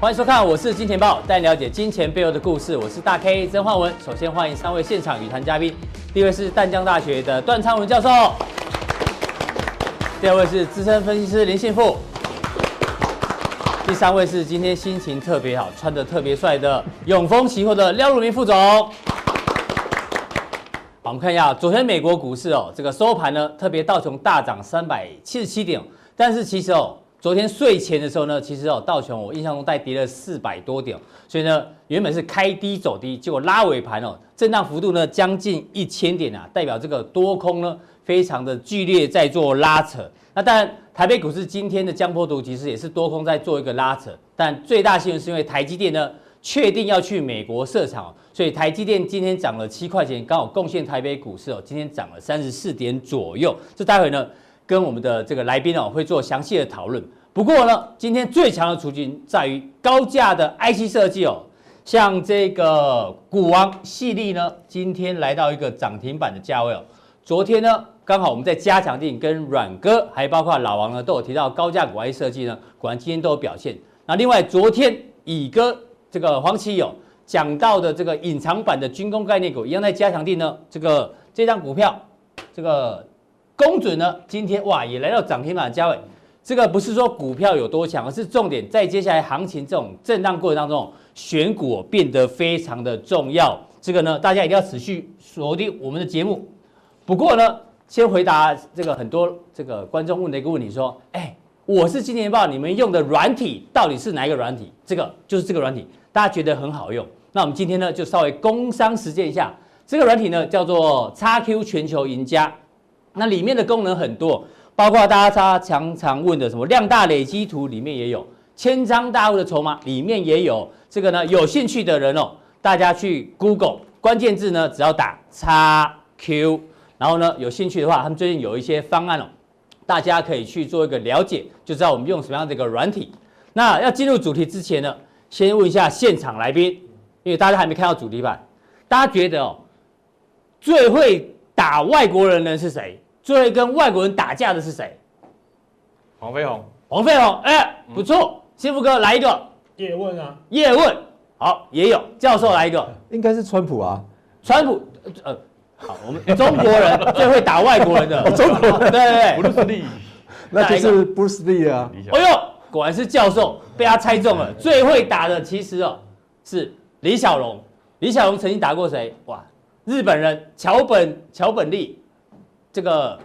欢迎收看，我是金钱豹，带你了解金钱背后的故事。我是大 K 曾焕文。首先欢迎三位现场与谈嘉宾，第一位是淡江大学的段昌文教授，第二位是资深分析师林信富，第三位是今天心情特别好、穿得特别帅的永丰期货的廖如明副总。我们看一下昨天美国股市哦，这个收盘呢，特别道琼大涨三百七十七点，但是其实哦。昨天睡前的时候呢，其实哦，道琼我印象中大概跌了四百多点，所以呢，原本是开低走低，结果拉尾盘哦，震荡幅度呢将近一千点啊，代表这个多空呢非常的剧烈在做拉扯。那当然，台北股市今天的江波图其实也是多空在做一个拉扯，但最大新闻是因为台积电呢确定要去美国设厂，所以台积电今天涨了七块钱，刚好贡献台北股市哦，今天涨了三十四点左右。这待会呢。跟我们的这个来宾哦，会做详细的讨论。不过呢，今天最强的族群在于高价的 IC 设计哦，像这个股王系列呢，今天来到一个涨停板的价位哦。昨天呢，刚好我们在加强錠跟阮哥，还包括老王呢，都有提到高价股 IC 设计呢，果然今天都有表现。那另外，昨天乙哥这个黄奇友讲到的这个隐藏版的军工概念股，一样在加强錠呢，这个这张股票，这个。公准呢，今天哇也来到涨停板的价位，这个不是说股票有多强，而是重点在接下来行情这种震荡过程当中，选股变得非常的重要。这个呢，大家一定要持续锁定我们的节目。不过呢，先回答这个很多这个观众问的一个问题，说，哎，我是金钱爆，你们用的软体到底是哪一个软体？这个就是这个软体，大家觉得很好用。那我们今天呢，就稍微工商实践一下，这个软体呢叫做 XQ 全球赢家。那里面的功能很多，包括大家常常问的什么量大累积图里面也有，千张大户的筹码里面也有。这个呢，有兴趣的人哦，大家去 Google 关键字呢，只要打 XQ，然后呢，有兴趣的话，他们最近有一些方案哦，大家可以去做一个了解，就知道我们用什么样的一个软体。那要进入主题之前呢，先问一下现场来宾，因为大家还没看到主题版，大家觉得哦，最会。打外国人的是谁？最会跟外国人打架的是谁？黄飞鸿。黄飞鸿，哎、欸，不错。幸福哥来一个。叶问啊。叶问，好，也有。教授来一个。应该是川普啊。川普，呃，好，我们中国人 最会打外国人的。中国人，对对对。布鲁斯利。那就是 Bruce Lee 啊。哎呦，果然是教授，被他猜中了。最会打的其实哦是李小龙。李小龙曾经打过谁？哇！日本人桥本桥本利，这个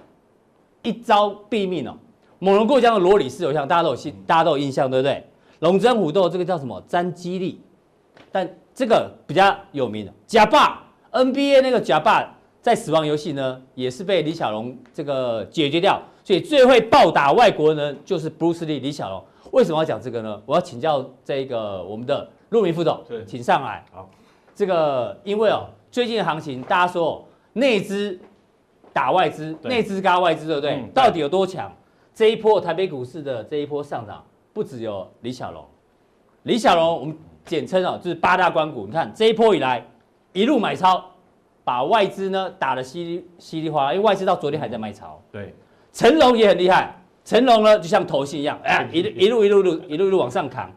一招毙命哦。猛龙过江的罗里士偶像，大家都有印，大家都有印象，对不对？龙争虎斗这个叫什么？詹基利，但这个比较有名的假霸 NBA 那个假霸在死亡游戏呢，也是被李小龙这个解决掉。所以最会暴打外国人呢，就是 Bruce Lee 李小龙。为什么要讲这个呢？我要请教这个我们的陆明副总，请上来。好，这个因为哦。最近的行情，大家说内资打外资，内资加外资，对不对？嗯、到底有多强？这一波台北股市的这一波上涨，不只有李小龙，李小龙我们简称哦，就是八大关股。你看这一波以来，一路买超，把外资呢打得稀里稀里哗啦，因为外资到昨天还在卖超。对，成龙也很厉害，成龙呢就像投信一样，哎，一一路一路一路一路一路往上扛，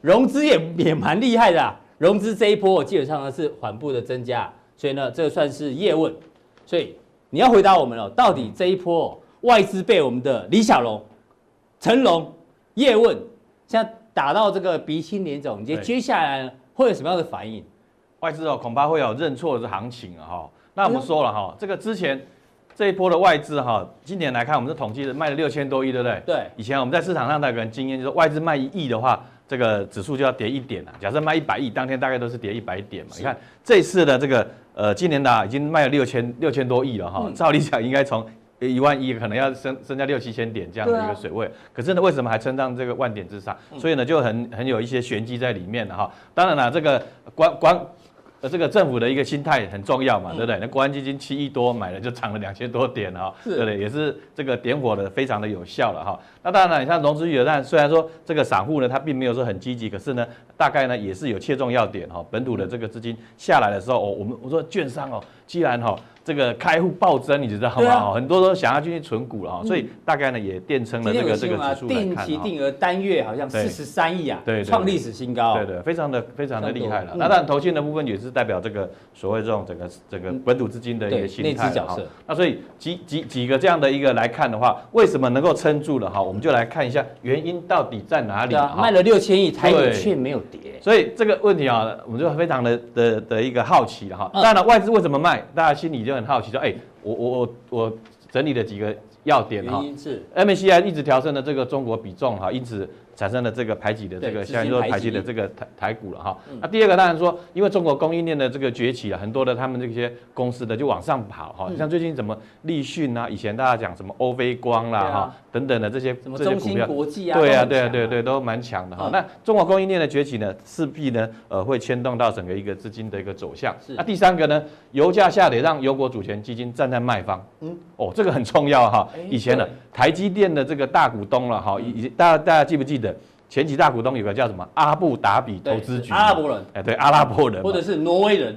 融资也也蛮厉害的，融资这一波我基本上呢是缓步的增加。所以呢，这个算是叶问，所以你要回答我们哦，到底这一波外资被我们的李小龙、成龙、叶问，现在打到这个鼻青脸肿，你觉得接下来会有什么样的反应？外资哦，恐怕会有认错的行情啊！哈，那我们说了哈，这个之前这一波的外资哈，今年来看，我们是统计的卖了六千多亿，对不对？对。以前我们在市场上那个人经验就是，外资卖一亿的话。这个指数就要跌一点了。假设卖一百亿，当天大概都是跌一百点嘛。你看这次的这个呃，今年的已经卖了六千六千多亿了哈。照理讲，应该从一万亿可能要升升到六七千点这样的一个水位。可是呢，为什么还撑上这个万点之上？所以呢，就很很有一些玄机在里面了哈。当然了，这个关关。呃，这个政府的一个心态很重要嘛，对不对？那国安基金七亿多买了，就涨了两千多点哈，对不对？也是这个点火的非常的有效了哈。那当然了，你像融资余额，但虽然说这个散户呢，他并没有说很积极，可是呢，大概呢也是有切中要点哈。本土的这个资金下来的时候，哦，我们我说券商哦，既然哈这个开户暴增，你知道吗？啊、很多都想要进去存股了哈，所以大概呢也垫撑了这个这个指数来看。定期定额单月好像四十三亿啊，对，创历史新高。对对，非常的非常的厉害了。那当然投信的部分也是代表这个所谓这种整个整个本土资金的一个心态角色。那所以几几几个这样的一个来看的话，为什么能够撑住了哈？我们就来看一下原因到底在哪里。卖了六千亿，台股却没有跌。所以这个问题啊，我们就非常的的的一个好奇了哈。当然了，外资为什么卖？大家心里就很好奇，说哎。我我我我整理了几个要点哈，是 MSCI 一直调升的这个中国比重哈，因此。产生了这个排挤的这个，像说排挤的这个台台股了哈。那第二个当然说，因为中国供应链的这个崛起啊，很多的他们这些公司的就往上跑哈。像最近什么立讯啊，以前大家讲什么欧菲光啦哈等等的这些这些股票国际啊，对啊对啊对对都蛮强的哈。那中国供应链的崛起呢，势必呢呃会牵动到整个一个资金的一个走向。那第三个呢，油价下跌让油国主权基金站在卖方。嗯哦，这个很重要哈。以前呢，台积电的这个大股东了哈，以大家大家记不记得？前几大股东有个叫什么阿布达比投资局，阿拉伯人，哎，对，阿拉伯人，或者是挪威人，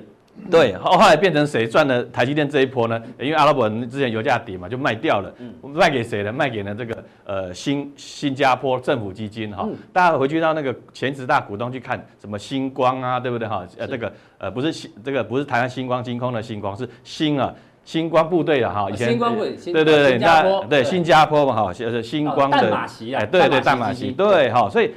对，后后来变成谁赚了台积电这一波呢？因为阿拉伯人之前油价跌嘛，就卖掉了，嗯，卖给谁呢？卖给了这个呃新新加坡政府基金哈，大家回去到那个前十大股东去看什么星光啊，对不对哈？呃，这个呃不是新这个不是台湾星光金空的星光，是星啊。星光部队的哈，以前星光部队，对对对，那对新加坡嘛哈，就是星光的，哎，对对淡马锡，对哈，所以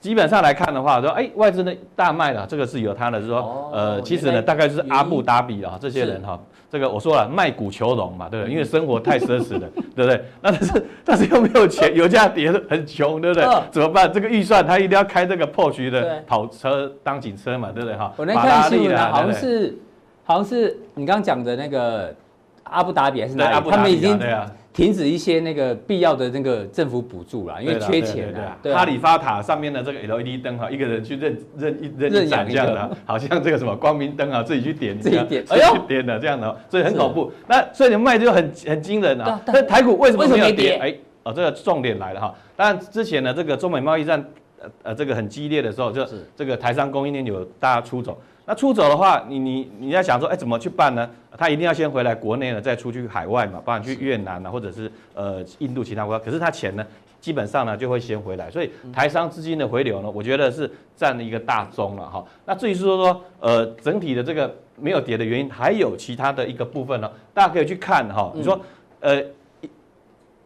基本上来看的话，说哎外资呢大卖了，这个是有他的，就是说呃其实呢大概就是阿布达比啊这些人哈，这个我说了卖股求荣嘛，对不对？因为生活太奢侈了，对不对？那但是 但是又没有钱，油价跌得很穷，对不对？怎么办？这个预算他一定要开这个 Porsche 的跑车当警车嘛，对不对哈？我那看新闻好像是好像是你刚刚讲的那个。阿布达比还是哪里？他们已经停止一些那个必要的那个政府补助了，因为缺钱了。哈利法塔上面的这个 LED 灯哈，一个人去认认一认一盏这样的，好像这个什么光明灯啊，自己去点，自己点，哎呦，点的这样的，所以很恐怖。那所以你们卖就很很惊人啊。那台股为什么没有跌？哎，哦，这个重点来了哈。当然之前呢，这个中美贸易战呃呃这个很激烈的时候，就这个台商供应链有大家出走。那出走的话，你你你要想说，哎，怎么去办呢？他一定要先回来国内呢，再出去海外嘛，不然去越南啊，或者是呃印度其他国家。可是他钱呢，基本上呢就会先回来，所以台商资金的回流呢，我觉得是占了一个大宗了哈。那至于是说说呃整体的这个没有跌的原因，还有其他的一个部分呢，大家可以去看哈。你说呃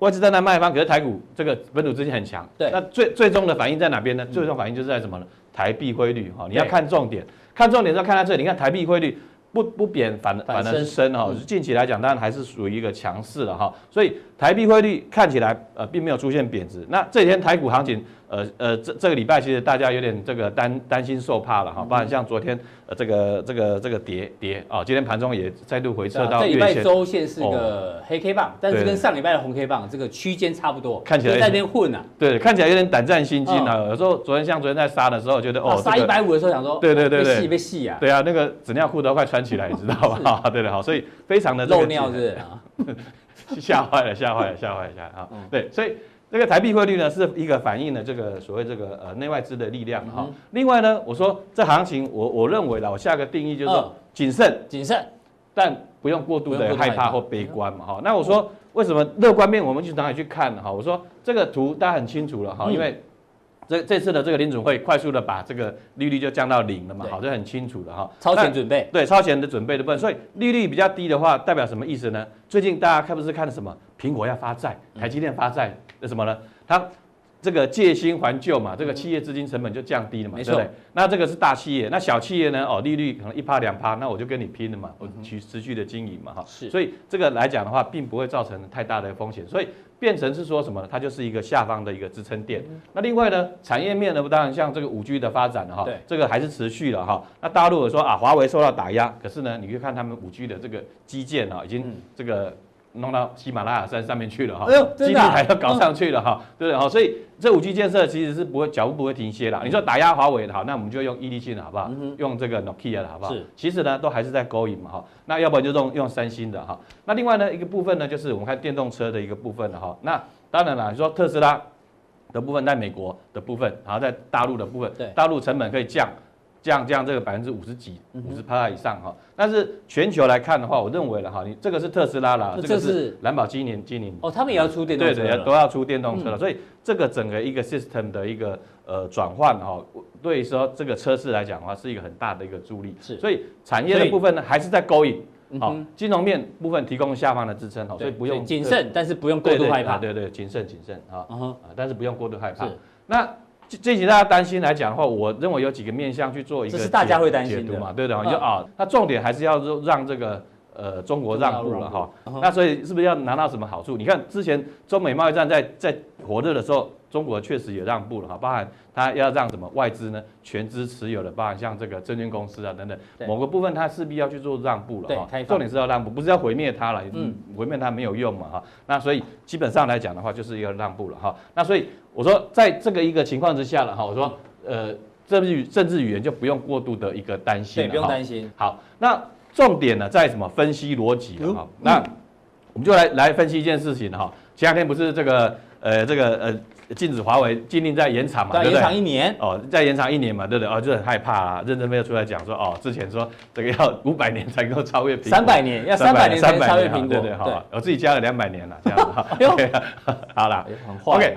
外资在那卖方，可是台股这个本土资金很强，对，那最最终的反应在哪边呢？最终反应就是在什么呢？台币汇率哈，你要看重点。看重点是要看到这里，你看台币汇率不不贬反反而是升。哈，近期来讲当然还是属于一个强势的哈，所以台币汇率看起来呃并没有出现贬值，那这几天台股行情。呃呃，这这个礼拜其实大家有点这个担担心受怕了哈，包括像昨天呃这个这个这个跌跌啊，今天盘中也再度回撤到。这礼拜周线是个黑 K 棒，但是跟上礼拜的红 K 棒这个区间差不多，看起来在那边混啊。对，看起来有点胆战心惊啊。有时候昨天像昨天在杀的时候，觉得哦，杀一百五的时候想说，对对对对，被戏啊。对啊，那个纸尿裤都快穿起来，你知道吧？对的好，所以非常的漏尿是 吓坏了，吓坏了，吓坏了，吓啊！对，所以。这个台币汇率呢，是一个反映了这个所谓这个呃内外资的力量哈。另外呢，我说这行情我我认为啦，我下个定义就是说谨慎谨慎，但不用过度的害怕或悲观嘛哈。那我说为什么乐观面我们去哪里去看哈？我说这个图大家很清楚了哈，因为。这这次的这个联准会快速的把这个利率就降到零了嘛，好，这很清楚的哈。超前准备，对，超前的准备的部分，所以利率比较低的话，代表什么意思呢？最近大家看不是看的什么？苹果要发债，台积电发债，那什么呢？它。这个借新还旧嘛，这个企业资金成本就降低了嘛，对不对？那这个是大企业，那小企业呢？哦，利率可能一趴两趴，那我就跟你拼了嘛，我去持续的经营嘛，哈。是。所以这个来讲的话，并不会造成太大的风险，所以变成是说什么呢？它就是一个下方的一个支撑点。那另外呢，产业面呢，当然像这个五 G 的发展哈，对，这个还是持续了哈。那大陆有说啊，华为受到打压，可是呢，你去看他们五 G 的这个基建啊，已经这个。弄到喜马拉雅山上面去了哈，基地台要搞上去了哈，对不对？哈，所以这五 G 建设其实是不会脚步不会停歇了。你说打压华为的好，那我们就用伊利信的好不好？用这个 Nokia 的好不好？是，其实呢都还是在勾引嘛哈。那要不然就用用三星的哈。那另外呢一个部分呢就是我们看电动车的一个部分了哈。那当然了，你说特斯拉的部分在美国的部分，然后在大陆的部分，大陆成本可以降。降降这个百分之五十几、五十趴以上哈。但是全球来看的话，我认为了哈，你这个是特斯拉啦，这个是蓝宝今年今年哦，他们也要出电动车，对对，都要出电动车了。所以这个整个一个 system 的一个呃转换哈，对于说这个车市来讲的话，是一个很大的一个助力。是，所以产业的部分呢，还是在勾引。好，金融面部分提供下方的支撑，好，所以不用谨慎，但是不用过度害怕。对对，谨慎谨慎啊，啊，但是不用过度害怕。那这集大家担心来讲的话，我认为有几个面向去做一个这是大家会担心的嘛，对的，就啊，那重点还是要让这个呃中国让步了哈。那所以是不是要拿到什么好处？你看之前中美贸易战在在火热的时候。中国确实也让步了哈，包含它要让什么外资呢全资持有的，包含像这个证券公司啊等等，某个部分它势必要去做让步了哈。重点是要让步，不是要毁灭它了，嗯，毁灭它没有用嘛哈。那所以基本上来讲的话，就是一个让步了哈。那所以我说，在这个一个情况之下了哈，我说呃，政治政治语言就不用过度的一个担心了，不用担心。好，那重点呢在什么？分析逻辑了哈。那我们就来来分析一件事情哈。前两天不是这个呃这个呃。禁止华为禁令再延长嘛，对不对？延长一年哦，再延长一年嘛，对不对？哦，就很害怕啊，任正非又出来讲说，哦，之前说这个要 五百年才能够超越苹果，三百年要三百年才能超越苹果，对对好，我自己加了两百年了，这样子哈。好了，OK，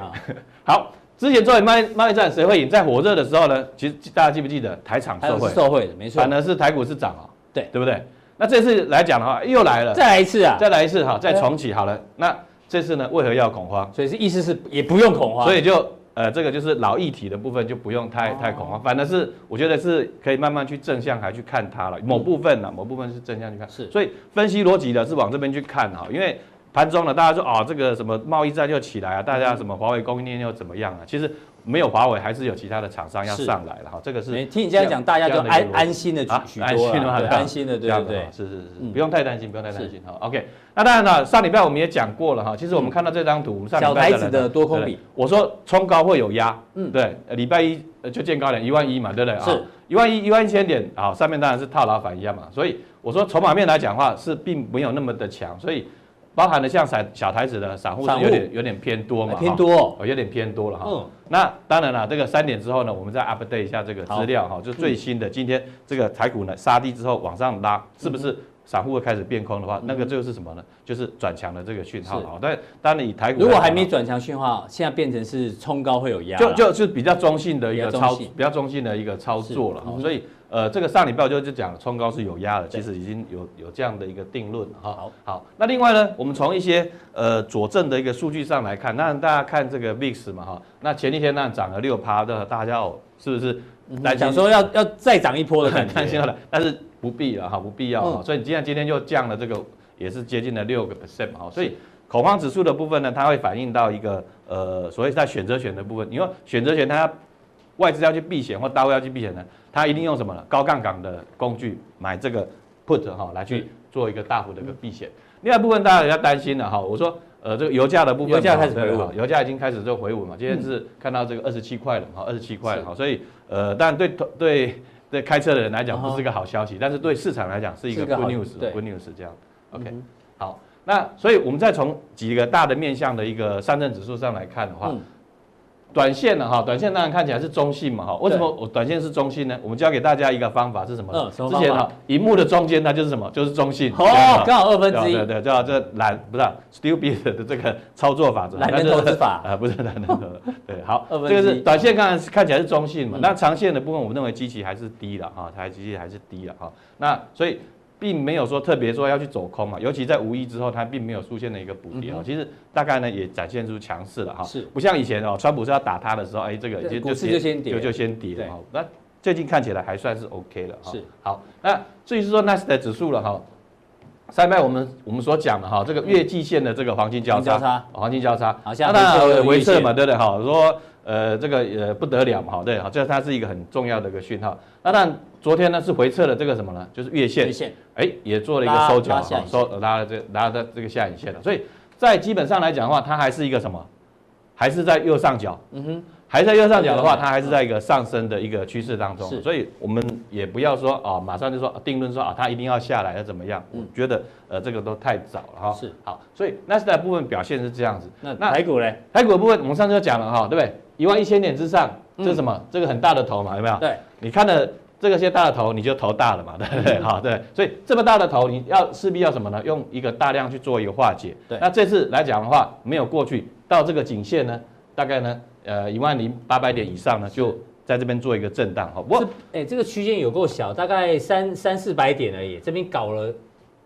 好，之前做贸易贸易战谁会赢？在火热的时候呢，其实大家记不记得台厂受惠？受惠的，没错。反而是台股是涨哦，对对不对？那这次来讲的话，又来了，再来一次啊，再来一次哈，再重启好了。那这次呢，为何要恐慌？所以是意思是也不用恐慌，所以就。呃，这个就是老议题的部分，就不用太太恐慌，反正是我觉得是可以慢慢去正向还去看它了。某部分呢，某部分是正向去看，是，所以分析逻辑的是往这边去看哈，因为盘中呢，大家说哦，这个什么贸易战又起来啊，大家什么华为供应链又怎么样啊？其实。没有华为，还是有其他的厂商要上来了哈。这个是听你这样讲，大家就安安心的许多，安心的，安心的，对不对？是是是，不用太担心，不用太担心哈。OK，那当然了，上礼拜我们也讲过了哈。其实我们看到这张图，小台子的多空比，我说冲高会有压，嗯，对，礼拜一就见高点一万一嘛，对不对？是，一万一一万一千点，好，上面当然是套牢反压嘛。所以我说筹码面来讲的话，是并没有那么的强，所以。包含了像散小台子的散户是有点有点偏多嘛，偏多哦，有点偏多了哈。嗯，那当然了，这个三点之后呢，我们再 update 一下这个资料哈，就最新的今天这个台股呢杀低之后往上拉，是不是散户会开始变空的话，那个就是什么呢？就是转强的这个讯号哈。但当然以台股如果还没转强讯号，现在变成是冲高会有压，就就是比较中性的一个操，比较中性的一个操作了哈，所以。呃，这个上礼拜就就讲冲高是有压的，其实已经有有这样的一个定论哈。好，好，那另外呢，我们从一些呃佐证的一个数据上来看，那大家看这个 VIX 嘛哈，那前一天那涨了六趴的，大家哦是不是来讲说要要再涨一波的很 担心了？但是不必了哈，不必要哈。所以你今天今天就降了这个，也是接近了六个 percent 哈。所以恐慌指数的部分呢，它会反映到一个呃，所谓在选择权的部分，你说选择权它。外资要去避险或大户要去避险呢，他一定用什么呢？高杠杆的工具买这个 put 哈，来去做一个大幅的一个避险。另外部分大家也要担心了哈，我说呃这个油价的部分，油价开始回稳，油价已经开始就回稳嘛。今天是看到这个二十七块了哈，二十七块了哈，所以呃当然对对对开车的人来讲不是个好消息，但是对市场来讲是一个 good news，good news 这样。OK，好，那所以我们再从几个大的面向的一个上证指数上来看的话。短线的哈，短线当然看起来是中性嘛哈。为什么我短线是中性呢？我们教给大家一个方法是什么？嗯，之前哈，荧幕的中间它就是什么？就是中性。哦，刚好二分之一。对对，叫这懒不是 stupid 的这个操作法则。懒人投资法 啊，不是懒人投资。对，好，这个是短线，看看起来是中性嘛。那长线的部分，我们认为基期还是低了哈，它基期还是低了哈。那所以。并没有说特别说要去走空嘛，尤其在五一之后，它并没有出现了一个补跌哦。其实大概呢也展现出强势了哈，是不像以前哦，川普是要打他的时候，哎，这个就就先跌，就就先跌了哈。那最近看起来还算是 OK 了哈。是好，那至于是说纳斯达克指数了哈，上面我们我们所讲的哈，这个月季线的这个黄金交叉，黄金交叉，好像回撤嘛，对不对？哈，说。呃，这个呃不得了嘛，好，对，好，这它是一个很重要的一个讯号。那但，昨天呢是回撤了这个什么呢？就是月线，月线，哎，也做了一个收脚，收拉了这拉了这个下影线了。所以在基本上来讲的话，它还是一个什么？还是在右上角。嗯哼，还在右上角的话，它还是在一个上升的一个趋势当中。是，所以我们也不要说啊，马上就说定论说啊，它一定要下来，要怎么样？我觉得呃，这个都太早了哈。是，好，所以纳斯达克部分表现是这样子。那那台股嘞？台股的部分我们上次就讲了哈，对不对？一万一千点之上，这是什么？这个很大的头嘛，有没有？对，你看的这这个些大的头你就头大了嘛，对不对？好，对，所以这么大的头你要势必要什么呢？用一个大量去做一个化解。对，那这次来讲的话，没有过去到这个颈线呢，大概呢，呃，一万零八百点以上呢，就在这边做一个震荡。哈，不过，哎、欸，这个区间有够小，大概三三四百点而已，这边搞了。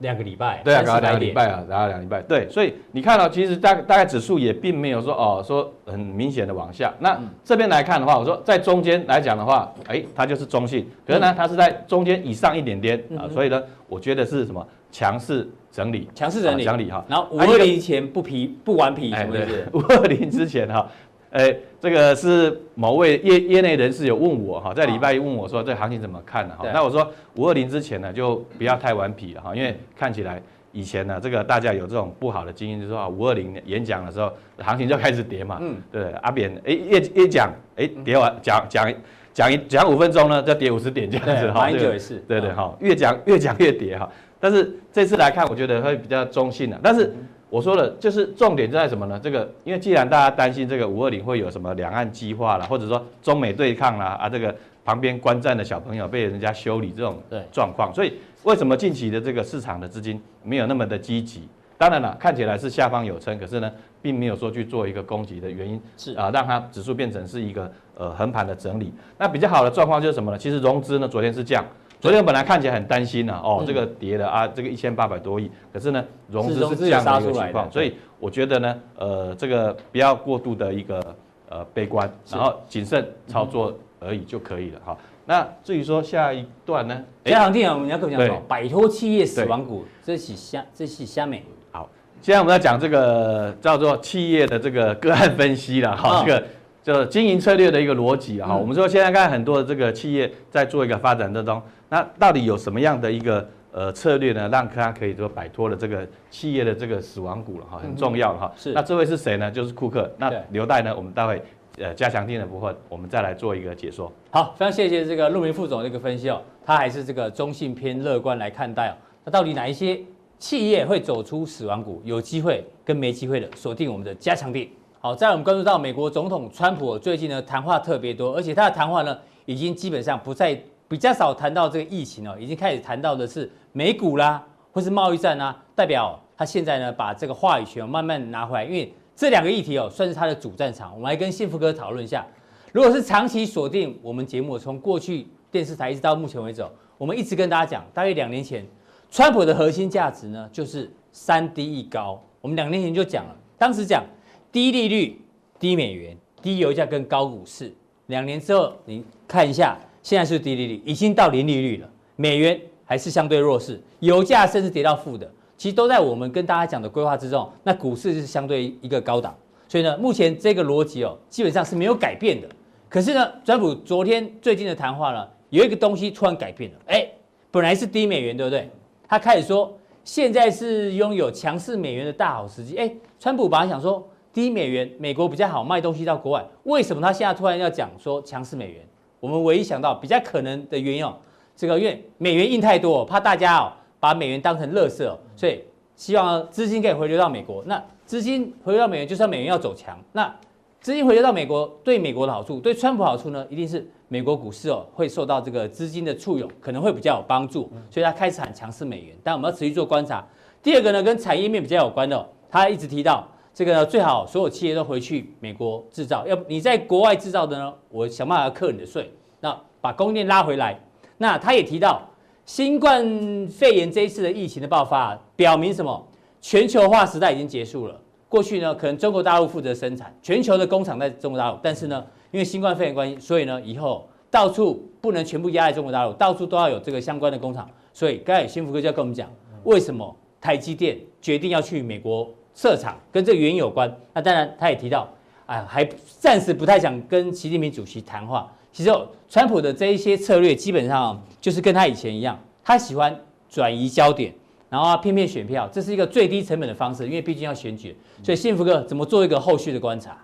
两个礼拜，对啊，搞了两个礼拜啊，然后两个礼拜，对，所以你看到、哦、其实大大概指数也并没有说哦说很明显的往下。那、嗯、这边来看的话，我说在中间来讲的话，哎，它就是中性，可是呢，它是在中间以上一点点、嗯、啊，所以呢，我觉得是什么强势整理，强势整理，整理哈。然后五二零前不皮不顽皮，什么意思？五二零之前哈。哎，这个是某位业业内人士有问我哈，在礼拜一问我说这行情怎么看呢？哈，那我说五二零之前呢就不要太顽皮了哈，因为看起来以前呢这个大家有这种不好的经验，就是说五二零演讲的时候行情就开始跌嘛，嗯，对，阿扁哎越越讲哎跌完讲讲讲一讲五分钟呢就跌五十点这样子哈，马英九也是，对对哈，越讲越讲越跌哈，但是这次来看我觉得会比较中性的，但是。我说了，就是重点在什么呢？这个，因为既然大家担心这个五二零会有什么两岸激化啦，或者说中美对抗啦，啊，这个旁边观战的小朋友被人家修理这种状况，所以为什么近期的这个市场的资金没有那么的积极？当然了，看起来是下方有撑，可是呢，并没有说去做一个攻击的原因是啊，让它指数变成是一个呃横盘的整理。那比较好的状况就是什么呢？其实融资呢昨天是降。昨天本来看起来很担心呐，哦，这个跌了啊，这个一千八百多亿，可是呢，融资是这样的一个情况，所以我觉得呢，呃，这个不要过度的一个呃悲观，然后谨慎操作而已就可以了哈。那至于说下一段呢，加强錠啊，我们要跟我讲什么？摆脱企业死亡股，这是虾，这是虾美。好，现在我们要讲这个叫做企业的这个个案分析了哈，这个。就经营策略的一个逻辑哈，我们说现在看很多的这个企业在做一个发展当中，那到底有什么样的一个呃策略呢，让他可以说摆脱了这个企业的这个死亡股了哈，很重要哈。是。那这位是谁呢？就是库克。那刘代呢，我们待会呃加强錠的部分，我们再来做一个解说。好，非常谢谢这个陆明副总的一个分析哦，他还是这个中性偏乐观来看待哦。那到底哪一些企业会走出死亡股，有机会跟没机会的，锁定我们的加强錠。好，再来我们关注到美国总统川普最近呢谈话特别多，而且他的谈话呢已经基本上不再比较少谈到这个疫情哦，已经开始谈到的是美股啦，或是贸易战啊，代表他现在呢把这个话语权慢慢拿回来，因为这两个议题哦算是他的主战场。我们来跟幸福哥讨论一下，如果是长期锁定我们节目，从过去电视台一直到目前为止，我们一直跟大家讲，大约两年前，川普的核心价值呢就是三低一高，我们两年前就讲了，当时讲。低利率、低美元、低油价跟高股市，两年之后你看一下，现在是低利率，已经到零利率了，美元还是相对弱势，油价甚至跌到负的，其实都在我们跟大家讲的规划之中。那股市是相对一个高档，所以呢，目前这个逻辑哦，基本上是没有改变的。可是呢，川普昨天最近的谈话呢，有一个东西突然改变了，哎，本来是低美元，对不对？他开始说，现在是拥有强势美元的大好时机。哎，川普本来想说。低美元，美国比较好卖东西到国外。为什么他现在突然要讲说强势美元？我们唯一想到比较可能的原因哦，这个因为美元印太多，怕大家哦把美元当成垃圾，所以希望资金可以回流到美国。那资金回流到美元，就是美元要走强。那资金回流到美国，对美国的好处，对川普好处呢，一定是美国股市哦会受到这个资金的簇拥，可能会比较有帮助。所以他开始喊强势美元，但我们要持续做观察。第二个呢，跟产业面比较有关的，他一直提到。这个，最好所有企业都回去美国制造，要不你在国外制造的呢，我想办法要课你的税，那把供应链拉回来。那他也提到，新冠肺炎这一次的疫情的爆发，表明什么？全球化时代已经结束了。过去呢，可能中国大陆负责生产，全球的工厂在中国大陆，但是呢，因为新冠肺炎关系，所以呢，以后到处不能全部压在中国大陆，到处都要有这个相关的工厂。所以刚才幸福哥就要跟我们讲，为什么台积电决定要去美国？设厂跟这个原因有关，那当然他也提到，哎，还暂时不太想跟习近平主席谈话。其实，川普的这一些策略基本上就是跟他以前一样，他喜欢转移焦点，然后骗骗选票，这是一个最低成本的方式，因为毕竟要选举。所以，幸福哥怎么做一个后续的观察？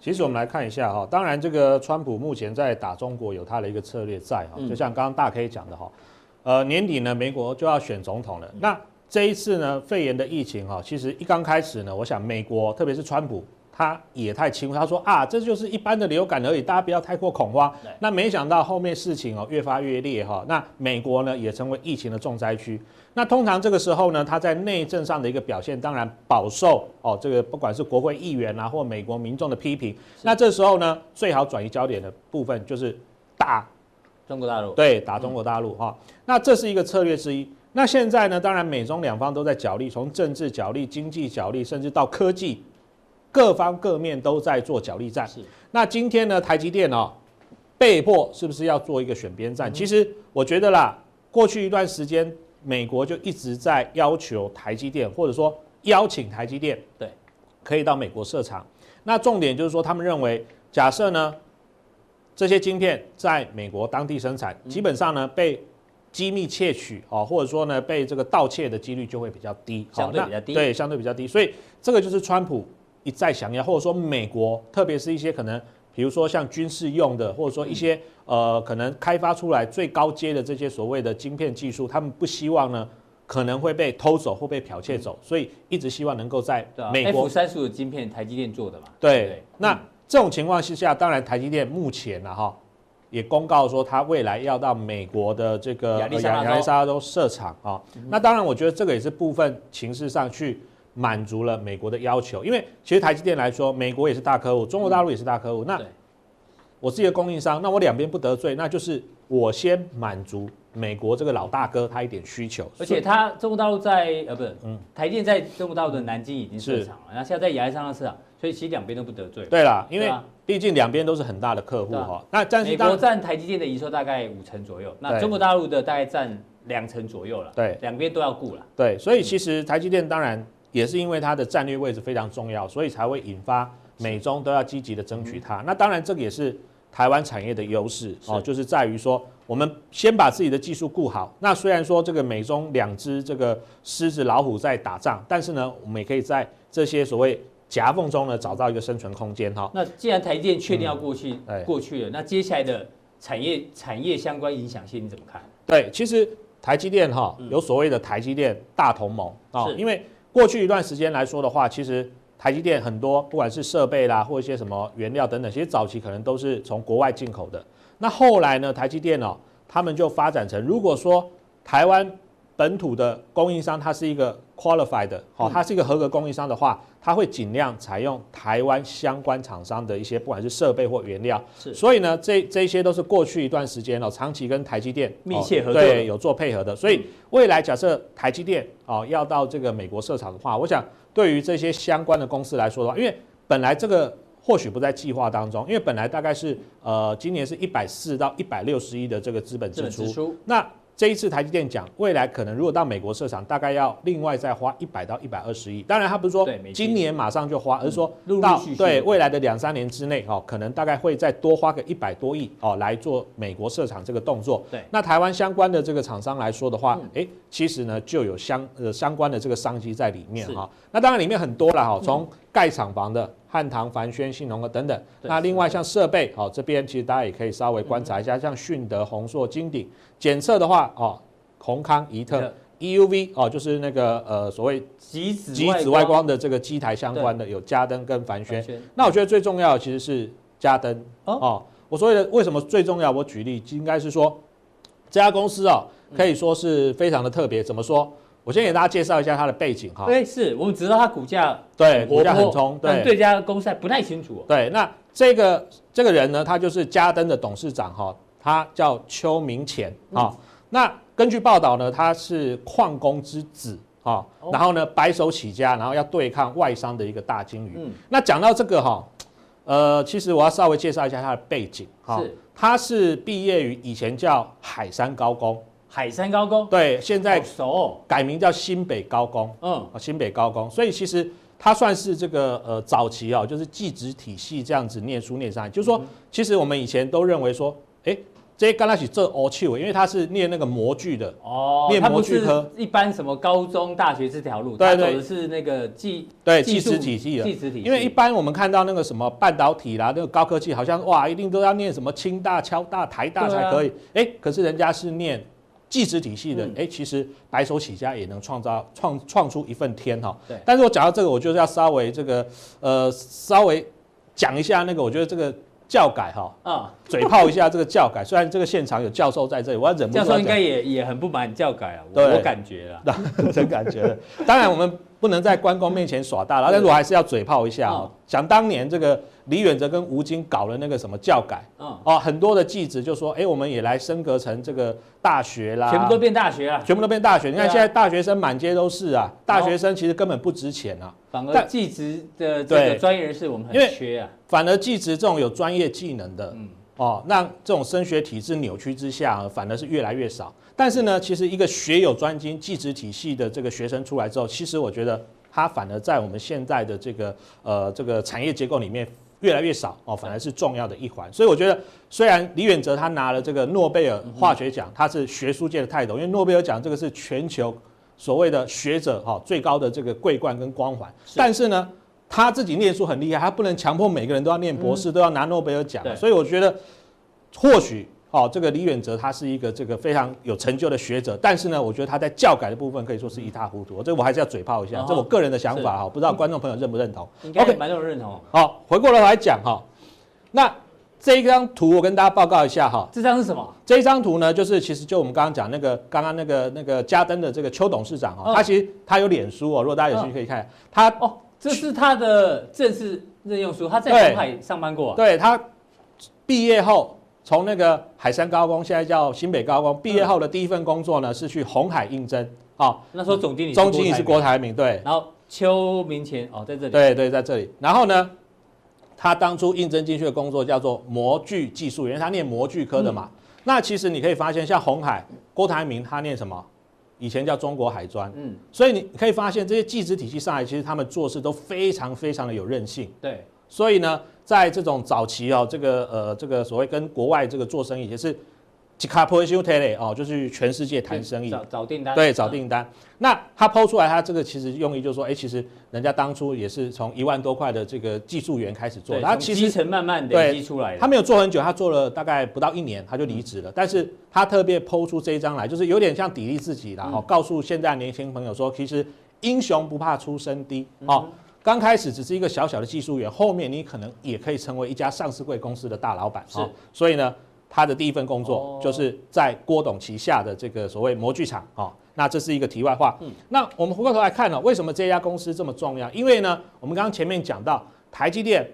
其实我们来看一下哈，当然这个川普目前在打中国有他的一个策略在哈，就像刚刚大 K 讲的哈，呃，年底呢，美国就要选总统了，那。这一次呢，肺炎的疫情哈，其实一刚开始呢，我想美国特别是川普，他也太轻，他说啊，这就是一般的流感而已，大家不要太过恐慌。那没想到后面事情哦越发越烈哈，那美国呢也成为疫情的重灾区。那通常这个时候呢，他在内政上的一个表现，当然饱受哦这个不管是国会议员啊或美国民众的批评。那这时候呢，最好转移焦点的部分就是打中国大陆，对，打中国大陆哈。那这是一个策略之一。那现在呢，当然美中两方都在角力，从政治角力、经济角力，甚至到科技。各方各面都在做角力战。是，那今天呢，台积电哦，被迫是不是要做一个选边站？其实我觉得啦，过去一段时间，美国就一直在要求台积电，或者说邀请台积电，对，可以到美国设厂。那重点就是说，他们认为，假设呢，这些晶片在美国当地生产，基本上呢被机密窃取啊，或者说呢被这个盗窃的几率就会比较低，相对比较低，对，相对比较低。所以这个就是川普。一再想要，或者说美国，特别是一些可能，比如说像军事用的，或者说一些呃，可能开发出来最高阶的这些所谓的晶片技术，他们不希望呢可能会被偷走或被剽窃走，所以一直希望能够在美国。F 三十五的晶片，台积电做的嘛？对。那这种情况之下，当然台积电目前呢哈也公告说，他未来要到美国的这个亚利桑那州设厂啊。那当然，我觉得这个也是部分情势上去。满足了美国的要求，因为其实台积电来说，美国也是大客户，中国大陆也是大客户。那我是一个供应商，那我两边不得罪，那就是我先满足美国这个老大哥他一点需求。而且他中国大陆在呃不是，嗯，台积电在中国大陆的南京已经设厂了，然后现在在亚利桑那设厂，所以其实两边都不得罪。对啦，因为毕竟两边都是很大的客户哈。那但是美国占台积电的营收大概五成左右，那中国大陆的大概占两成左右了。对，两边都要顾了。对，所以其实台积电当然。也是因为它的战略位置非常重要，所以才会引发美中都要积极的争取它。那当然，这个也是台湾产业的优势哦，就是在于说，我们先把自己的技术顾好。那虽然说这个美中两只这个狮子老虎在打仗，但是呢，我们也可以在这些所谓夹缝中呢找到一个生存空间哈。那既然台积电确定要过去，嗯、过去了，那接下来的产业产业相关影响性你怎么看？对，其实台积电哈有所谓的台积电大同盟啊，因为。过去一段时间来说的话，其实台积电很多不管是设备啦，或一些什么原料等等，其实早期可能都是从国外进口的。那后来呢，台积电哦，他们就发展成，如果说台湾。本土的供应商，它是一个 qualified 的，好，它是一个合格供应商的话，它会尽量采用台湾相关厂商的一些，不管是设备或原料。是，所以呢，这这些都是过去一段时间哦，长期跟台积电密切合作，对，有做配合的。所以未来假设台积电哦要到这个美国设厂的话，我想对于这些相关的公司来说的话，因为本来这个或许不在计划当中，因为本来大概是呃今年是一百四到一百六十亿的这个资本支出，那。这一次台积电讲，未来可能如果到美国设厂，大概要另外再花一百到一百二十亿。当然，他不是说今年马上就花，而是说到对未来的两三年之内哦，可能大概会再多花个一百多亿哦来做美国设厂这个动作。对，那台湾相关的这个厂商来说的话，哎，其实呢就有相呃相关的这个商机在里面哈。那当然里面很多了哈，从盖厂房的。汉唐、凡轩、信隆啊等等，那另外像设备，好这边其实大家也可以稍微观察一下，像迅德、宏硕、金鼎。检测的话，哦，宏康、宜特、EUV，哦，就是那个呃所谓极紫极紫外光的这个机台相关的有嘉登跟凡轩。那我觉得最重要的其实是嘉登哦。我所谓的为什么最重要？我举例应该是说这家公司哦，可以说是非常的特别。怎么说？我先给大家介绍一下它的背景哈。对，是我们只知道它股价对股价很冲，对对这家公司还不太清楚。对，那这个这个人呢，他就是嘉登的董事长哈，他叫邱明乾啊。那根据报道呢，他是矿工之子啊，然后呢白手起家，然后要对抗外商的一个大鲸鱼。嗯，那讲到这个哈，呃，其实我要稍微介绍一下他的背景哈。是，他是毕业于以前叫海山高工。海山高工。对，现在改名叫新北高工，嗯，新北高工，所以其实它算是这个呃早期哦，就是技职体系这样子念书念上来，就是说，其实我们以前都认为说，哎，这刚开始这哦去，因为他是念那个模具的哦，念模具科，一般什么高中大学这条路，对对，走的是那个技对技职体系的，技职体系，因为一般我们看到那个什么半导体啦，那个高科技，好像哇，一定都要念什么清大、交大、台大才可以，哎，可是人家是念。技职体系的，哎、嗯，其实白手起家也能创造创创出一份天哈。对。但是我讲到这个，我就是要稍微这个呃稍微讲一下那个，我觉得这个。教改哈啊，嘴炮一下这个教改，虽然这个现场有教授在这里，我要忍不住。教授应该也也很不满教改啊，我我感觉啦，真感觉了。当然我们不能在关公面前耍大了，但是我还是要嘴炮一下啊。想当年这个李远哲跟吴京搞了那个什么教改，哦，很多的记者就说，哎，我们也来升格成这个大学啦，全部都变大学啊，全部都变大学。你看现在大学生满街都是啊，大学生其实根本不值钱啊。反而技职的这个专业人士我们很缺啊。反而技职这种有专业技能的，嗯，哦，让这种升学体制扭曲之下，反而是越来越少。但是呢，其实一个学有专精、技职体系的这个学生出来之后，其实我觉得他反而在我们现在的这个呃这个产业结构里面越来越少哦，反而是重要的一环。所以我觉得，虽然李远哲他拿了这个诺贝尔化学奖，他是学术界的泰斗，因为诺贝尔奖这个是全球所谓的学者哈最高的这个桂冠跟光环，但是呢。他自己念书很厉害，他不能强迫每个人都要念博士，嗯、都要拿诺贝尔奖。所以我觉得，或许哦，这个李远哲他是一个这个非常有成就的学者，但是呢，我觉得他在教改的部分可以说是一塌糊涂。这个我还是要嘴炮一下，这我个人的想法哈，不知道观众朋友认不认同？应该蛮多人认同。好，回过头来讲哈，那这一张图我跟大家报告一下哈，这张是什么？这一张图呢，就是其实就我们刚刚讲那个刚刚那个那个嘉登的这个邱董事长哈，他其实他有脸书哦，如果大家有兴趣可以看他哦。这是他的正式任用书，他在红海上班过、啊对。他毕业后从那个海山高工，现在叫新北高工，毕业后的第一份工作呢是去红海应征。哦，那时候总经理总经理是郭台铭，对。然后邱明前哦，在这里。对对，在这里。然后呢，他当初应征进去的工作叫做模具技术员，他念模具科的嘛。嗯、那其实你可以发现，像红海郭台铭他念什么？以前叫中国海专，嗯，所以你可以发现这些技职体系上来，其实他们做事都非常非常的有韧性，对。所以呢，在这种早期哦，这个呃，这个所谓跟国外这个做生意也是。几卡破修特嘞哦，就是全世界谈生意，找找订单，对，找订单。那他抛出来，他这个其实用意就是说，哎，其实人家当初也是从一万多块的这个技术员开始做，他其实基层慢慢累积出来的。他没有做很久，他做了大概不到一年，他就离职了。但是他特别抛出这一张来，就是有点像砥砺自己啦，哦，告诉现在年轻朋友说，其实英雄不怕出身低哦。刚开始只是一个小小的技术员，后面你可能也可以成为一家上市柜公司的大老板。是，所以呢。他的第一份工作就是在郭董旗下的这个所谓模具厂啊，那这是一个题外话。嗯，那我们回过头来看呢，为什么这家公司这么重要？因为呢，我们刚刚前面讲到台积电，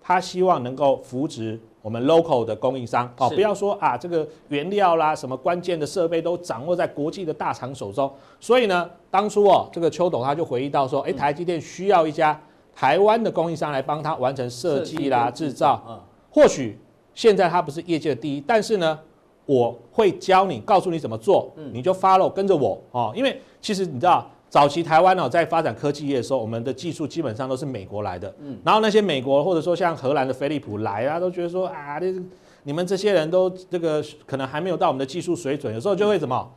他希望能够扶植我们 local 的供应商哦，不要说啊这个原料啦，什么关键的设备都掌握在国际的大厂手中。所以呢，当初哦，这个邱董他就回忆到说，哎，台积电需要一家台湾的供应商来帮他完成设计啦、制造，或许。现在它不是业界的第一，但是呢，我会教你，告诉你怎么做，你就 follow 跟着我哦。因为其实你知道，早期台湾哦，在发展科技业的时候，我们的技术基本上都是美国来的，嗯，然后那些美国或者说像荷兰的飞利浦来啊，都觉得说啊，你你们这些人都这个可能还没有到我们的技术水准，有时候就会怎么，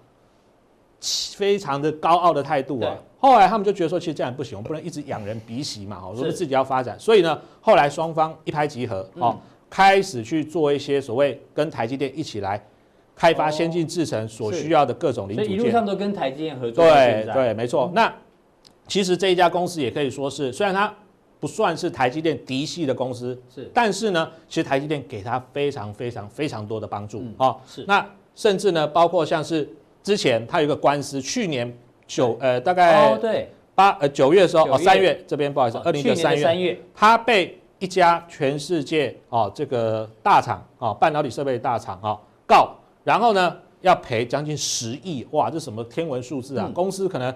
非常的高傲的态度啊。后来他们就觉得说，其实这样不行，不能一直仰人鼻息嘛，我们自己要发展。所以呢，后来双方一拍即合哦。开始去做一些所谓跟台积电一起来开发先进制程所需要的各种零组件，一路上都跟台积电合作。对对，没错。那其实这一家公司也可以说是，虽然它不算是台积电嫡系的公司，是，但是呢，其实台积电给它非常非常非常多的帮助啊。是。那甚至呢，包括像是之前它有一个官司，去年九呃大概对八呃九月的时候哦三月这边不好意思，二零年三月它被。一家全世界哦，这个大厂啊，半导体设备大厂啊，告，然后呢要赔将近十亿，哇，这什么天文数字啊？公司可能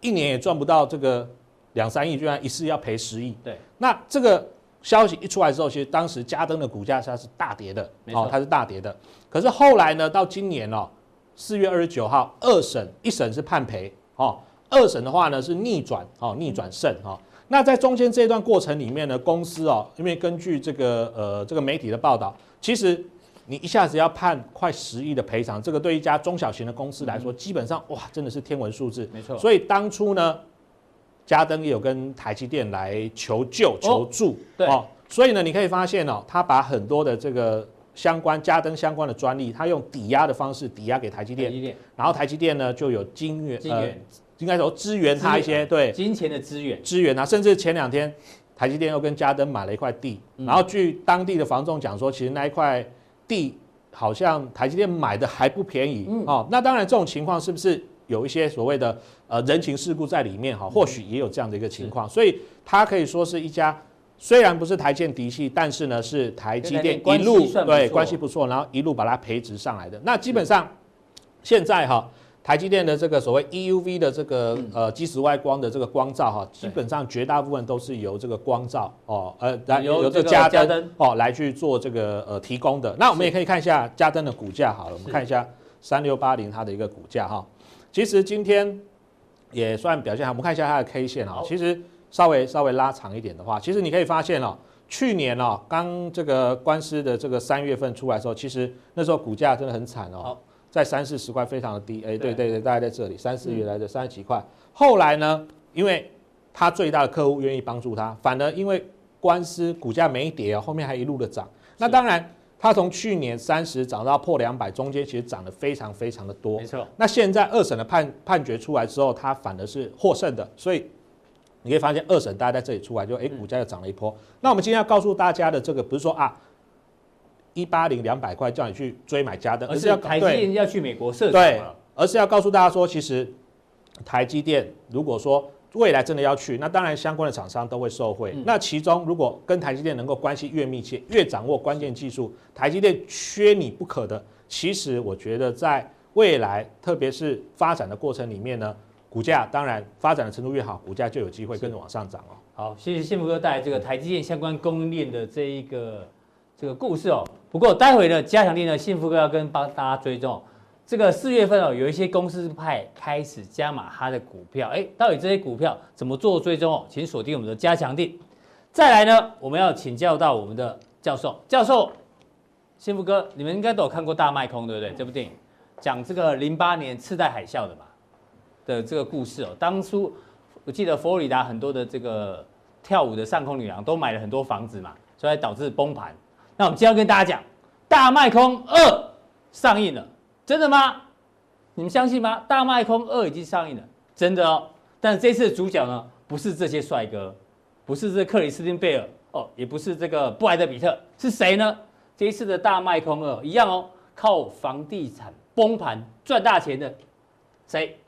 一年也赚不到这个两三亿，居然一次要赔十亿。对，那这个消息一出来之后，其实当时嘉登的股价它是大跌的，哦，它是大跌的。可是后来呢，到今年哦，四月二十九号二审，一审是判赔，哦，二审的话呢是逆转，哦，逆转胜，哈。那在中间这一段过程里面呢，公司哦，因为根据这个呃这个媒体的报道，其实你一下子要判快十亿的赔偿，这个对一家中小型的公司来说，基本上哇，真的是天文数字。没错。所以当初呢，嘉登也有跟台积电来求救求助。对。哦。所以呢，你可以发现哦，他把很多的这个相关加登相关的专利，他用抵押的方式抵押给台积电，积电然后台积电呢就有金源，金源呃，应该说支援他一些对金钱的资源，支援啊，甚至前两天台积电又跟家登买了一块地，然后据当地的房仲讲说，其实那一块地好像台积电买的还不便宜哦。那当然这种情况是不是有一些所谓的呃人情世故在里面哈？或许也有这样的一个情况，所以它可以说是一家。虽然不是台建嫡系，但是呢是台积电一路对关系不错，然后一路把它培植上来的。那基本上现在哈，台积电的这个所谓 EUV 的这个呃基石外光的这个光照哈，基本上绝大部分都是由这个光照哦呃来由这个家登哦来去做这个呃提供的。那我们也可以看一下家登的股价好了，我们看一下三六八零它的一个股价哈，其实今天也算表现好。我们看一下它的 K 线啊，其实。稍微稍微拉长一点的话，其实你可以发现哦，去年哦，刚这个官司的这个三月份出来的时候，其实那时候股价真的很惨哦，在三四十块非常的低，哎，对对对，大概在这里三四月来的三十几块。后来呢，因为他最大的客户愿意帮助他，反而因为官司股价没跌啊，后面还一路的涨。那当然，他从去年三十涨到破两百，中间其实涨得非常非常的多。没错。那现在二审的判判决出来之后，他反而是获胜的，所以。你可以发现二审大家在这里出来就哎，股价又涨了一波。嗯、那我们今天要告诉大家的这个不是说啊一八零两百块叫你去追买家登，而是要台积电要去美国设厂对，而是要告诉大家说，其实台积电如果说未来真的要去，那当然相关的厂商都会受惠。嗯、那其中如果跟台积电能够关系越密切，越掌握关键技术，台积电缺你不可的。其实我觉得在未来，特别是发展的过程里面呢。股价当然发展的程度越好，股价就有机会跟着往上涨哦。好，谢谢幸福哥带来这个台积电相关供应链的这一个这个故事哦。不过待会呢，加强力呢，幸福哥要跟帮大家追踪这个四月份哦，有一些公司派开始加码它的股票，哎，到底这些股票怎么做追踪哦？请锁定我们的加强定。再来呢，我们要请教到我们的教授，教授，幸福哥，你们应该都有看过《大卖空》对不对？这部电影讲这个零八年次贷海啸的吧？的这个故事哦，当初我记得佛罗里达很多的这个跳舞的上空女郎都买了很多房子嘛，所以导致崩盘。那我们今天要跟大家讲，《大卖空二》上映了，真的吗？你们相信吗？《大卖空二》已经上映了，真的哦。但这次的主角呢，不是这些帅哥，不是这克里斯汀贝尔哦，也不是这个布莱德彼特，是谁呢？这一次的《大卖空二》一样哦，靠房地产崩盘赚大钱的谁？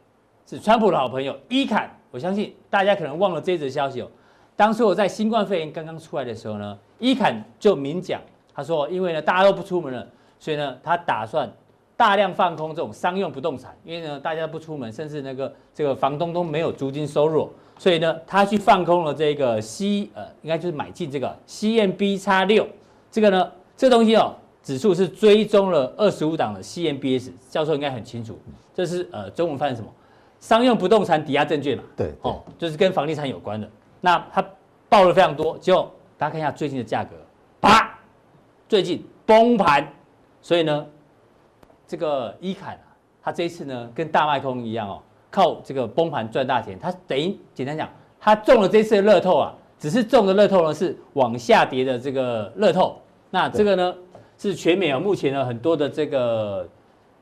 是川普的好朋友伊坎，我相信大家可能忘了这则消息哦。当初我在新冠肺炎刚刚出来的时候呢，伊坎就明讲，他说，因为呢大家都不出门了，所以呢他打算大量放空这种商用不动产，因为呢大家不出门，甚至那个这个房东都没有租金收入，所以呢他去放空了这个 C 呃，应该就是买进这个 CMB 叉六。这个呢这个东西哦，指数是追踪了二十五档的 CMBS，教授应该很清楚，这是呃中文翻译什么？商用不动产抵押证券嘛，对，对，哦，就是跟房地产有关的。那它报了非常多，结果大家看一下最近的价格，啪，最近崩盘。所以呢，这个伊坎啊，他这一次呢跟大卖空一样哦，靠这个崩盘赚大钱。他等于简单讲，他中了这次的乐透啊，只是中的乐透呢是往下跌的这个乐透。那这个呢是全美啊目前呢很多的这个。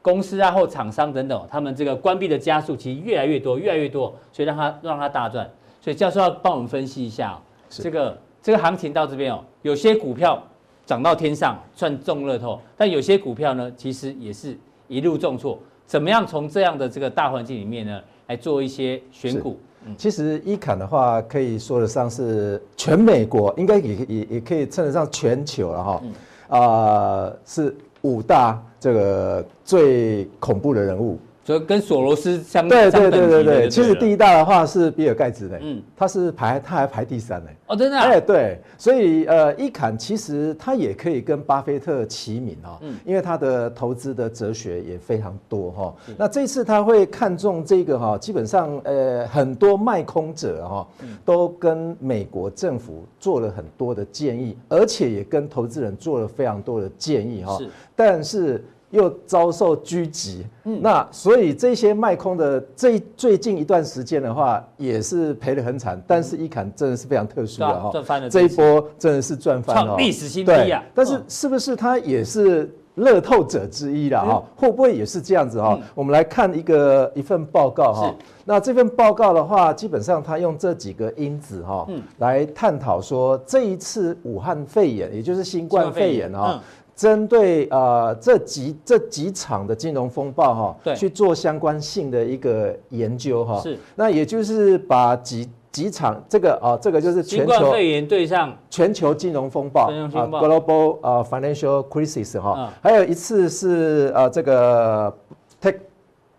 公司啊，或厂商等等，他们这个关闭的加速其实越来越多，越来越多，所以让他让他大赚。所以教授要帮我们分析一下、哦、这个这个行情到这边哦，有些股票涨到天上算中乐透，但有些股票呢，其实也是一路重挫。怎么样从这样的这个大环境里面呢，来做一些选股？嗯，其实伊坎的话，可以说得上是全美国，应该也也也可以称得上全球了哈。啊、嗯呃，是五大。这个最恐怖的人物。所以跟索罗斯相对对对对对，其实第一大的话是比尔盖茨的，嗯，他是排他还排第三呢。哦，真的？哎，对，所以呃，伊坎其实他也可以跟巴菲特齐名哦，嗯，因为他的投资的哲学也非常多哈。那这次他会看中这个哈，基本上呃很多卖空者哈，都跟美国政府做了很多的建议，而且也跟投资人做了非常多的建议哈。是，但是。又遭受狙击，嗯，那所以这些卖空的这最近一段时间的话，也是赔得很惨。但是一砍真的是非常特殊的哈，赚翻了，这一波真的是赚翻了，创历史新低啊！但是是不是它也是乐透者之一了哈？会不会也是这样子哈？我们来看一个一份报告哈。那这份报告的话，基本上它用这几个因子哈，来探讨说这一次武汉肺炎，也就是新冠肺炎哈。针对呃这几这几场的金融风暴哈，对，去做相关性的一个研究哈，是，那也就是把几几场这个啊这个就是全球肺炎对上全球金融风暴啊 global 呃 financial crisis 哈，还有一次是呃这个 tech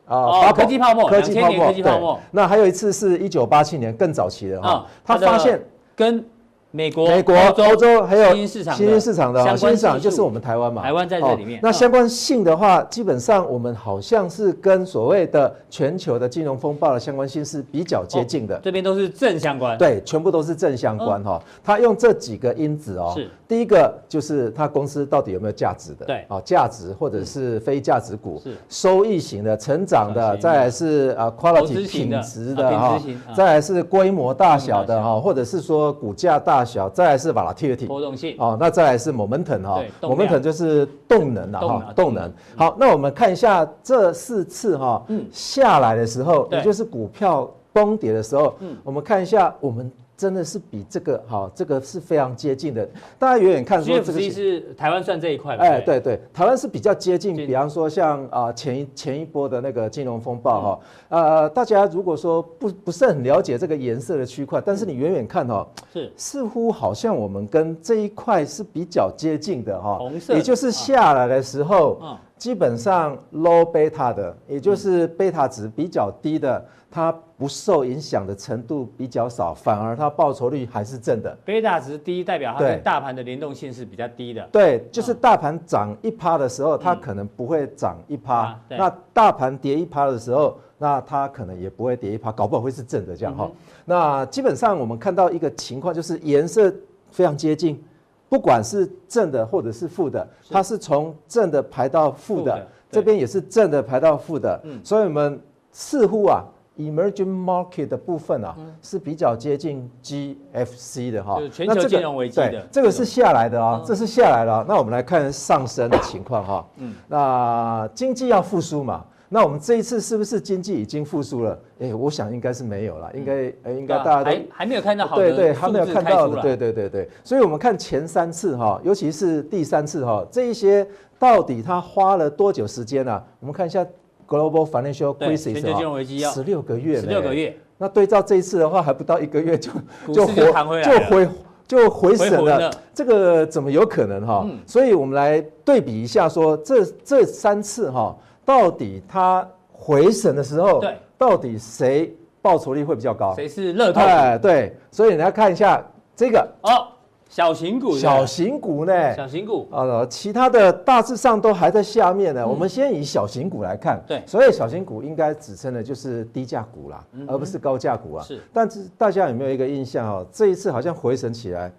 啊科技泡沫科技泡沫对，那还有一次是一九八七年更早期的哈，他发现跟美国、美国、欧洲还有新兴市场、新兴市场的新兴市场就是我们台湾嘛？台湾在这里面。那相关性的话，基本上我们好像是跟所谓的全球的金融风暴的相关性是比较接近的。这边都是正相关。对，全部都是正相关哈。他用这几个因子哦。是。第一个就是他公司到底有没有价值的？对。哦，价值或者是非价值股。是。收益型的、成长的，再来是啊 quality 品质的哈，再来是规模大小的哈，或者是说股价大。大小，再来是 volatility 波动性。哦，那再来是 momentum 哈，momentum 就是动能了哈，动能。好，那我们看一下这四次哈，嗯，下来的时候，也就是股票崩跌的时候，嗯，我们看一下我们。真的是比这个好，这个是非常接近的。大家远远看说这个是台湾算这一块，哎，对对，台湾是比较接近。比方说像啊前一前一波的那个金融风暴哈，呃，大家如果说不不是很了解这个颜色的区块，但是你远远看哦，是。似乎好像我们跟这一块是比较接近的哈，红色，也就是下来的时候，基本上 low beta 的，也就是贝塔值比较低的。它不受影响的程度比较少，反而它报酬率还是正的。贝塔值低代表它跟大盘的联动性是比较低的。对，就是大盘涨一趴的时候，它可能不会涨一趴。那大盘跌一趴的时候，那它可能也不会跌一趴，搞不好会是正的这样哈。那基本上我们看到一个情况，就是颜色非常接近，不管是正的或者是负的，它是从正的排到负的，这边也是正的排到负的。所以我们似乎啊。Emerging market 的部分啊，是比较接近 GFC 的哈，全球金融危机的，这个是下来的啊，这是下来了。那我们来看上升的情况哈，嗯，那经济要复苏嘛，那我们这一次是不是经济已经复苏了？哎，我想应该是没有了，应该呃应该大家都还还没有看到好的，对对，还没有看到的，对对对对。所以我们看前三次哈，尤其是第三次哈，这一些到底它花了多久时间呢？我们看一下。Global financial crisis 全球金融危机要十六个月，十六个月。那对照这一次的话，还不到一个月就就回就回就回神了。这个怎么有可能哈？所以我们来对比一下，说这这三次哈，到底它回神的时候，对，到底谁报酬率会比较高？谁是乐透？哎，对，所以你要看一下这个哦。小型股，小型股呢？小型股啊，其他的大致上都还在下面呢。我们先以小型股来看，对，所以小型股应该指称的就是低价股啦，而不是高价股啊。是，但是大家有没有一个印象哦？这一次好像回神起来，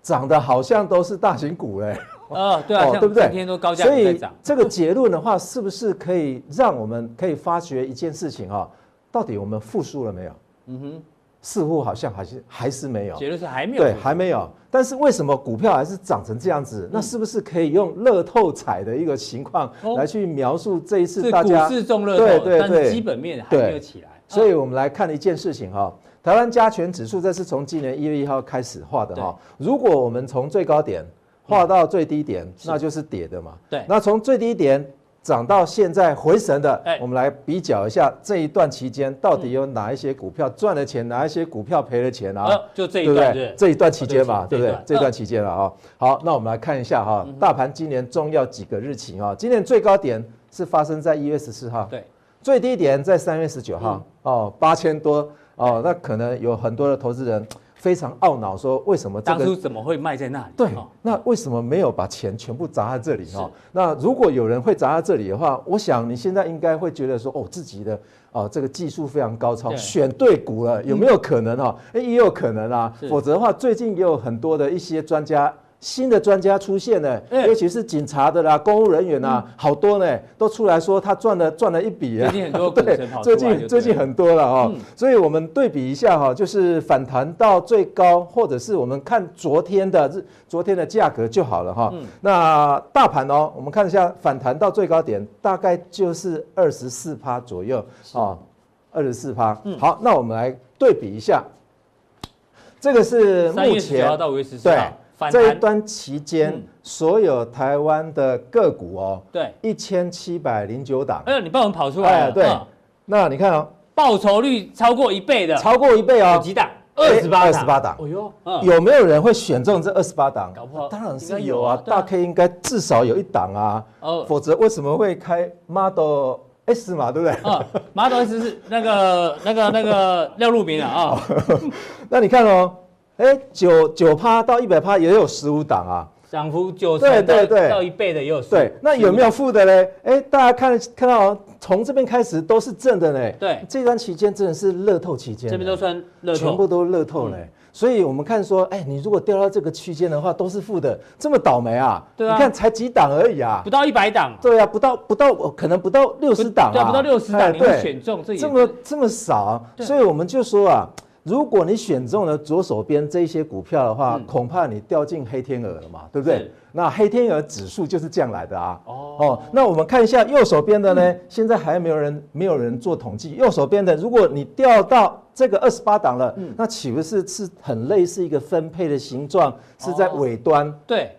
涨的好像都是大型股嘞。啊，对啊，对不对？今天都高价。所以这个结论的话，是不是可以让我们可以发觉一件事情哈？到底我们复苏了没有？嗯哼。似乎好像还是还是没有，结论是还没有，对，还没有。但是为什么股票还是涨成这样子？那是不是可以用乐透彩的一个情况来去描述这一次大家？股市中乐透，对对对，基本面还没有起来。所以我们来看一件事情哈，台湾加权指数这是从今年一月一号开始画的哈。如果我们从最高点画到最低点，那就是跌的嘛。对，那从最低点。涨到现在回神的，我们来比较一下这一段期间到底有哪一些股票赚了钱，哪一些股票赔了钱啊？就这一段，这一段期间嘛，对不对？这段期间了啊。好，那我们来看一下哈，大盘今年重要几个日期啊。今年最高点是发生在一月十四号，对，最低点在三月十九号，哦，八千多哦，那可能有很多的投资人。非常懊恼，说为什么这个当初怎么会卖在那里？对，那为什么没有把钱全部砸在这里哈？那如果有人会砸在这里的话，我想你现在应该会觉得说，哦，自己的哦这个技术非常高超，选对股了，有没有可能哈？哎，也有可能啊，否则的话，最近也有很多的一些专家新的专家出现呢，尤其是警察的啦、公务人员啊，好多呢，都出来说他赚了赚了一笔啊。最近很多 股神跑出来，最近最近很多了哦。所以我们对比一下哈，就是反弹到最高，或者是我们看昨天的日昨天的价格就好了哈。那大盘哦，我们看一下反弹到最高点，大概就是二十四趴左右啊，二十四趴。好，那我们来对比一下，这个是目前对。这一段期间，嗯、所有台湾的个股哦，对，一千七百零九档。哎呦，你帮我们跑出来了。哎、对，嗯、那你看哦，报酬率超过一倍的，超过一倍哦。有几档？二十八档。二十八档。哎呦，嗯、有没有人会选中这二十八档？搞不好，当然是有啊。大 K 应该至少有一档啊，哦、否则为什么会开 Model S 嘛？对不对？嗯，Model S 是那个那个那个廖路明啊。啊、哦。那你看哦。哎，九九趴到一百趴也有十五档啊，涨幅九成对对到一倍的也有。对，那有没有负的呢？哎，大家看看到从这边开始都是正的呢。对，这段期间真的是乐透期间，这边都算乐透，全部都乐透嘞。所以我们看说，哎，你如果掉到这个区间的话，都是负的，这么倒霉啊？对啊，你看才几档而已啊，不到一百档。对啊，不到不到，可能不到六十档啊，不到六十档你会选中，这么这么少，所以我们就说啊。如果你选中了左手边这些股票的话，嗯、恐怕你掉进黑天鹅了嘛，对不对？那黑天鹅指数就是这样来的啊。哦，哦，那我们看一下右手边的呢，嗯、现在还没有人没有人做统计。右手边的，如果你掉到这个二十八档了，嗯、那岂不是是很类似一个分配的形状？是在尾端？哦、对。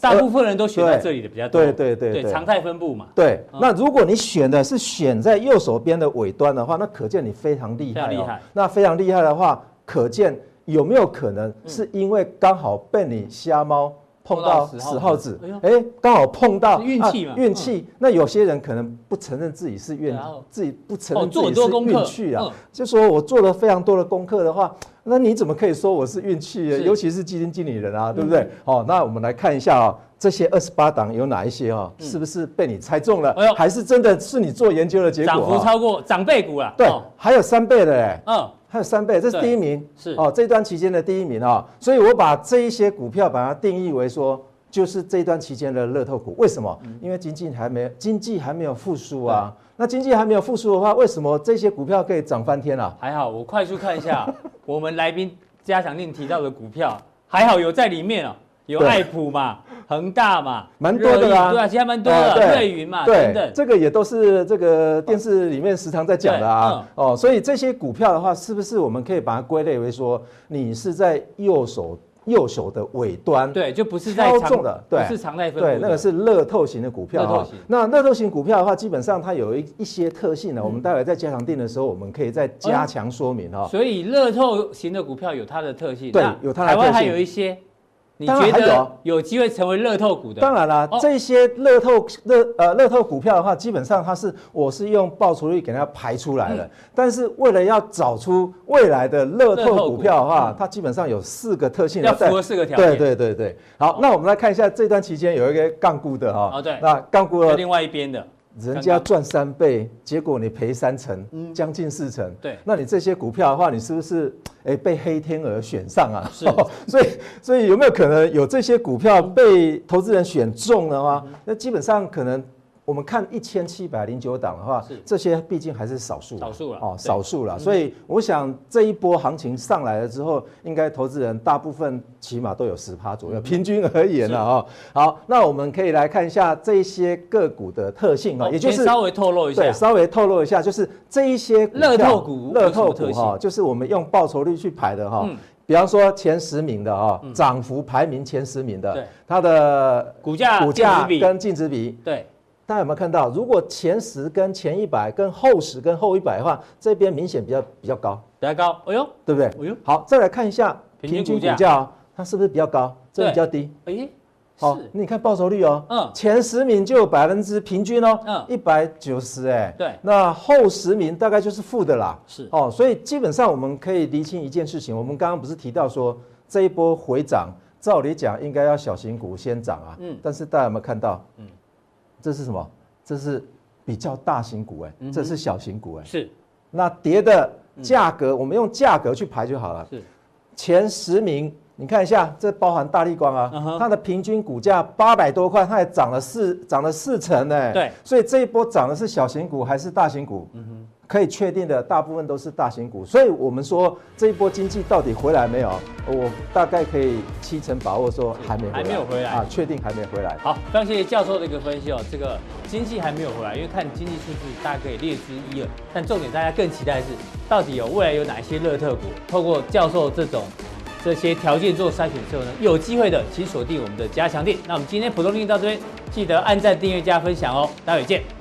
大部分人都选在这里的比较多，对对对对，常态分布嘛。对，那如果你选的是选在右手边的尾端的话，那可见你非常厉害。厉害。那非常厉害的话，可见有没有可能是因为刚好被你瞎猫碰到死耗子？哎，刚好碰到运气嘛。运气。那有些人可能不承认自己是运，自己不承认自己是运气啊。就说我做了非常多的功课的话。那你怎么可以说我是运气？尤其是基金经理人啊，对不对？好，那我们来看一下啊，这些二十八档有哪一些啊？是不是被你猜中了？还是真的是你做研究的结果？涨幅超过长辈股了。对，还有三倍的嘞，嗯，还有三倍，这是第一名。是哦，这段期间的第一名啊，所以我把这一些股票把它定义为说，就是这段期间的乐透股。为什么？因为经济还没经济还没有复苏啊。那经济还没有复苏的话，为什么这些股票可以涨翻天啊？还好，我快速看一下 我们来宾加强令提到的股票，还好有在里面哦，有爱普嘛，恒大嘛，蛮多的啦。对啊，其实还蛮多的，瑞云嘛，等等，这个也都是这个电视里面时常在讲的啊。哦，所以这些股票的话，是不是我们可以把它归类为说，你是在右手？右手的尾端，对，就不是在操纵的，对，不是常态分布，对，那个是乐透型的股票哈。那乐透型股票的话，基本上它有一一些特性呢。我们待会在加强定的时候，我们可以再加强说明哈。所以乐透型的股票有它的特性，对，有它的特性。台湾还有一些。你觉得有机会成为乐透股的？当然了，这些乐透乐呃乐透股票的话，基本上它是我是用报酬率给它排出来的。但是为了要找出未来的乐透股票的话，它基本上有四个特性，要符合四个条件。对对对对。好，那我们来看一下这段期间有一个杠估的哈。哦，对。那杠估的另外一边的。人家赚三倍，结果你赔三成，将近四成。对，那你这些股票的话，你是不是哎被黑天鹅选上啊？是，所以所以有没有可能有这些股票被投资人选中了啊？那基本上可能。我们看一千七百零九档的话，是。这些毕竟还是少数，少数了哦，少数了。所以我想这一波行情上来了之后，应该投资人大部分起码都有十趴左右，平均而言了啊。好，那我们可以来看一下这些个股的特性啊，也就是稍微透露一下，对，稍微透露一下，就是这一些乐透股，乐透股哈，就是我们用报酬率去排的哈。比方说前十名的啊，涨幅排名前十名的，它的股价股价跟净值比，对。大家有没有看到？如果前十跟前一百跟后十跟后一百的话，这边明显比较比较高，比较高。哎呦，对不对？哎呦，好，再来看一下平均股价，它是不是比较高？这比较低。哎，好，你看报酬率哦，嗯，前十名就有百分之平均哦，嗯，一百九十，哎，对，那后十名大概就是负的啦。是，哦，所以基本上我们可以厘清一件事情，我们刚刚不是提到说这一波回涨，照理讲应该要小型股先涨啊，嗯，但是大家有没有看到？嗯。这是什么？这是比较大型股哎，这是小型股哎。是，那跌的价格，我们用价格去排就好了。是，前十名你看一下，这包含大立光啊，uh. 它的平均股价八百多块，它也涨了四涨了四成呢。对，所以这一波涨的是小型股还是大型股？嗯哼，可以确定的，大部分都是大型股。所以我们说这一波经济到底回来没有？我大概可以七成把握说还没回来，还没有回来啊，确定还没回来。好，非常谢谢教授的一个分析哦。这个经济还没有回来，因为看经济数字大家可以略知一二，但重点大家更期待的是，到底有未来有哪些热特股？透过教授这种。这些条件做筛选之后呢，有机会的，请锁定我们的加强店。那我们今天普通錠到这边，记得按赞、订阅、加分享哦。待会见。